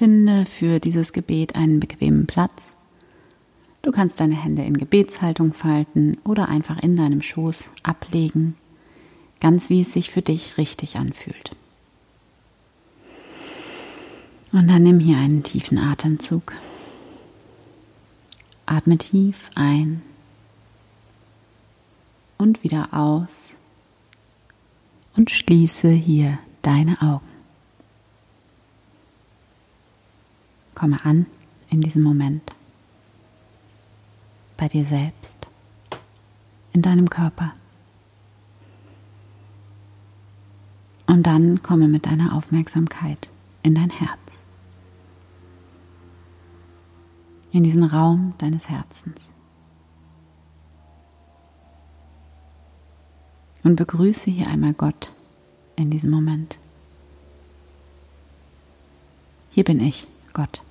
Finde für dieses Gebet einen bequemen Platz. Du kannst deine Hände in Gebetshaltung falten oder einfach in deinem Schoß ablegen, ganz wie es sich für dich richtig anfühlt. Und dann nimm hier einen tiefen Atemzug. Atme tief ein und wieder aus und schließe hier deine Augen. Komme an in diesem Moment bei dir selbst, in deinem Körper. Und dann komme mit deiner Aufmerksamkeit in dein Herz. In diesen Raum deines Herzens. Und begrüße hier einmal Gott in diesem Moment. Hier bin ich, Gott.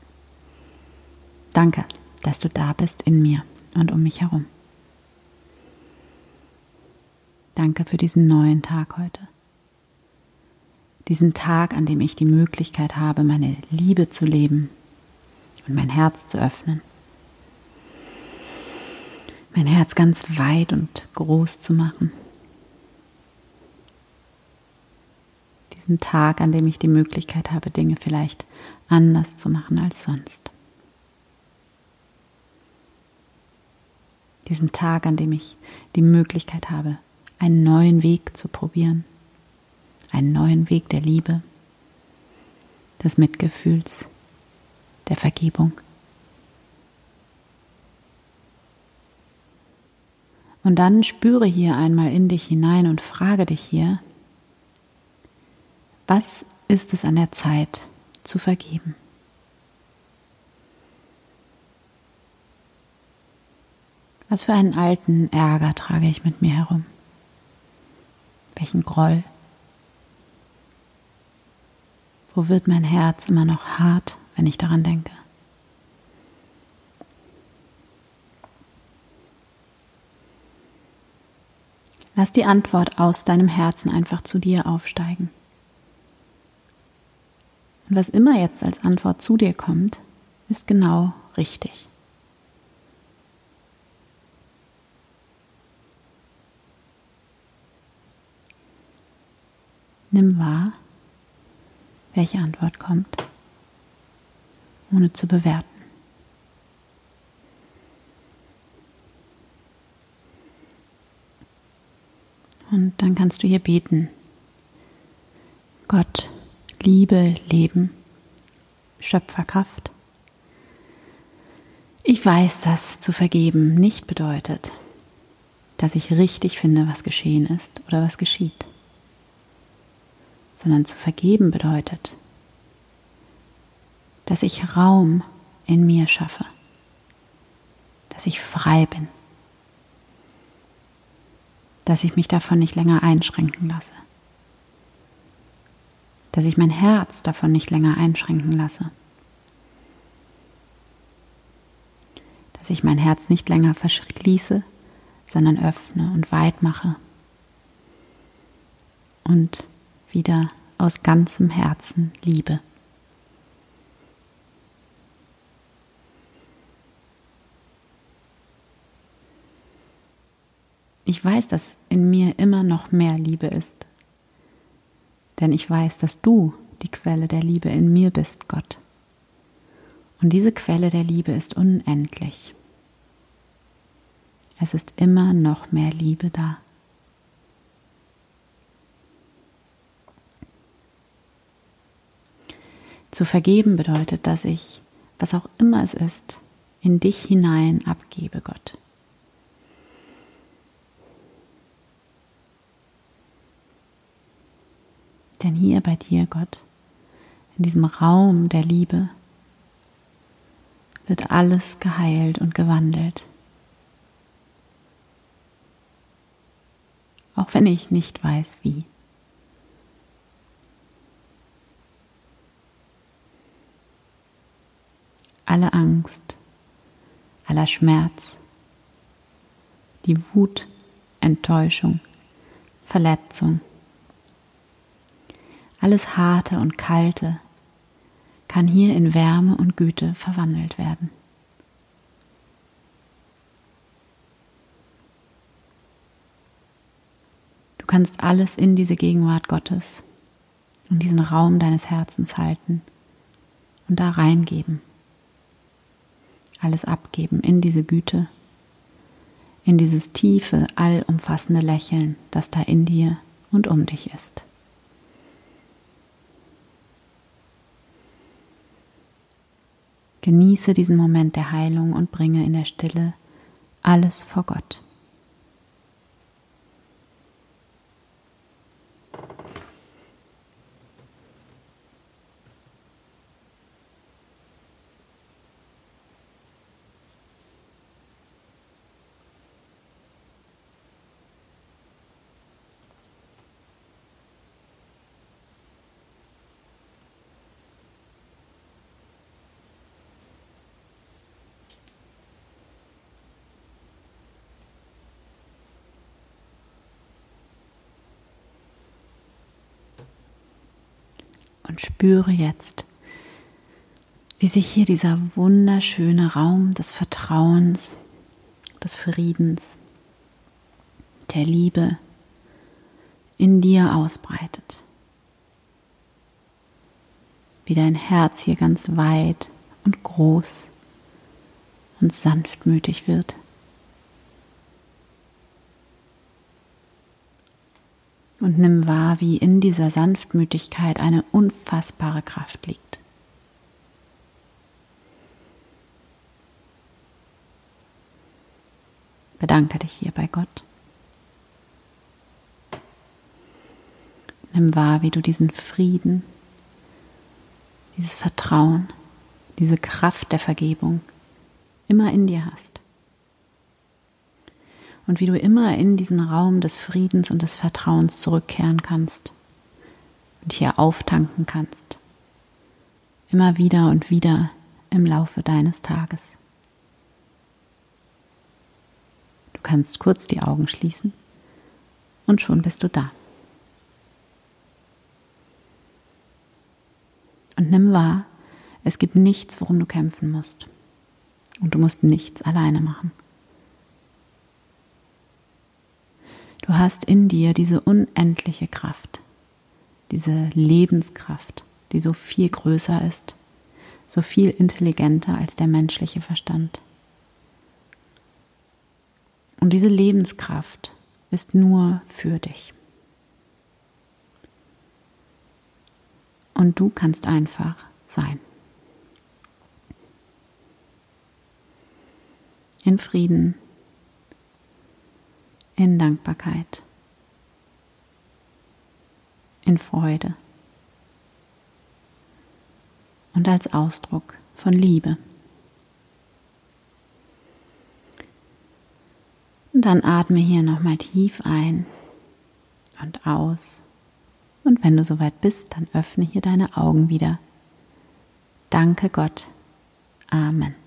Danke, dass du da bist in mir und um mich herum. Danke für diesen neuen Tag heute. Diesen Tag, an dem ich die Möglichkeit habe, meine Liebe zu leben und mein Herz zu öffnen. Mein Herz ganz weit und groß zu machen. Diesen Tag, an dem ich die Möglichkeit habe, Dinge vielleicht anders zu machen als sonst. Diesen Tag, an dem ich die Möglichkeit habe, einen neuen Weg zu probieren. Einen neuen Weg der Liebe, des Mitgefühls, der Vergebung. Und dann spüre hier einmal in dich hinein und frage dich hier, was ist es an der Zeit zu vergeben? Was für einen alten Ärger trage ich mit mir herum? Welchen Groll? Wo wird mein Herz immer noch hart, wenn ich daran denke? Lass die Antwort aus deinem Herzen einfach zu dir aufsteigen. Und was immer jetzt als Antwort zu dir kommt, ist genau richtig. Nimm wahr, welche Antwort kommt, ohne zu bewerten. Und dann kannst du hier beten. Gott, Liebe, Leben, Schöpferkraft. Ich weiß, dass zu vergeben nicht bedeutet, dass ich richtig finde, was geschehen ist oder was geschieht sondern zu vergeben bedeutet, dass ich Raum in mir schaffe, dass ich frei bin, dass ich mich davon nicht länger einschränken lasse, dass ich mein Herz davon nicht länger einschränken lasse, dass ich mein Herz nicht länger verschließe, sondern öffne und weit mache und wieder aus ganzem Herzen liebe. Ich weiß, dass in mir immer noch mehr Liebe ist, denn ich weiß, dass du die Quelle der Liebe in mir bist, Gott. Und diese Quelle der Liebe ist unendlich. Es ist immer noch mehr Liebe da. Zu vergeben bedeutet, dass ich, was auch immer es ist, in dich hinein abgebe, Gott. Denn hier bei dir, Gott, in diesem Raum der Liebe, wird alles geheilt und gewandelt. Auch wenn ich nicht weiß, wie. Alle Angst, aller Schmerz, die Wut, Enttäuschung, Verletzung, alles Harte und Kalte kann hier in Wärme und Güte verwandelt werden. Du kannst alles in diese Gegenwart Gottes, in diesen Raum deines Herzens halten und da reingeben. Alles abgeben in diese Güte, in dieses tiefe, allumfassende Lächeln, das da in dir und um dich ist. Genieße diesen Moment der Heilung und bringe in der Stille alles vor Gott. Und spüre jetzt, wie sich hier dieser wunderschöne Raum des Vertrauens, des Friedens, der Liebe in dir ausbreitet. Wie dein Herz hier ganz weit und groß und sanftmütig wird. Und nimm wahr, wie in dieser Sanftmütigkeit eine unfassbare Kraft liegt. Bedanke dich hier bei Gott. Nimm wahr, wie du diesen Frieden, dieses Vertrauen, diese Kraft der Vergebung immer in dir hast und wie du immer in diesen Raum des Friedens und des Vertrauens zurückkehren kannst und hier auftanken kannst. Immer wieder und wieder im Laufe deines Tages. Du kannst kurz die Augen schließen und schon bist du da. Und nimm wahr, es gibt nichts, worum du kämpfen musst. Und du musst nichts alleine machen. Du hast in dir diese unendliche Kraft, diese Lebenskraft, die so viel größer ist, so viel intelligenter als der menschliche Verstand. Und diese Lebenskraft ist nur für dich. Und du kannst einfach sein. In Frieden in Dankbarkeit, in Freude und als Ausdruck von Liebe. Und dann atme hier nochmal tief ein und aus. Und wenn du soweit bist, dann öffne hier deine Augen wieder. Danke Gott. Amen.